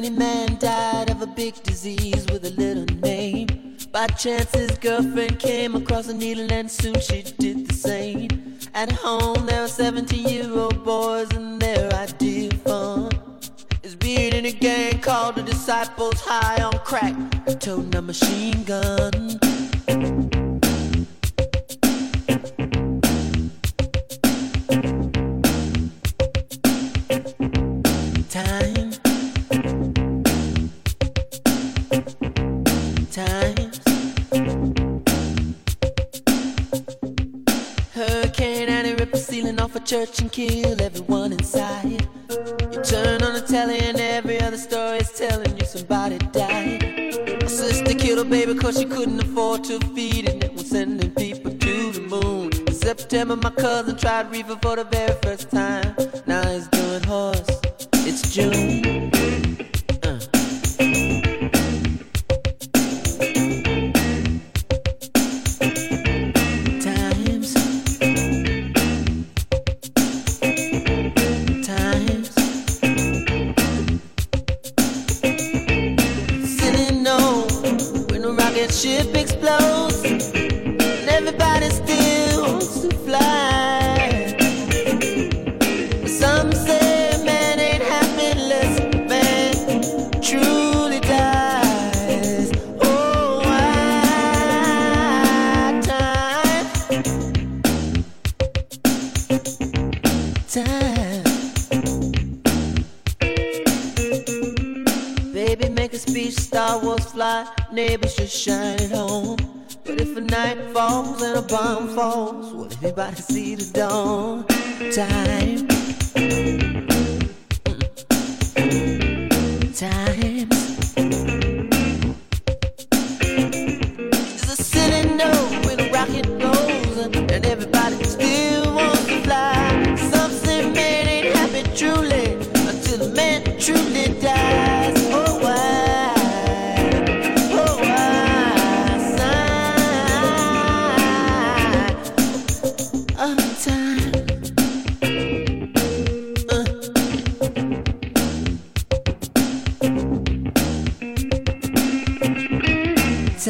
skinny man died of a big disease with a little name. By chance, his girlfriend came across a needle, and soon she did the same. At home, there were 17 year old boys, and their idea of fun is being in a gang called the Disciples, high on crack, toting a machine gun. Time. Church and kill everyone inside. You turn on the telly and every other story is telling you somebody died. A sister killed her baby cause she couldn't afford to feed it and was sending people to the moon. In September, my cousin tried reefer for the very first time. Now he's doing horse. It's June.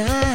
Time.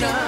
Revolution.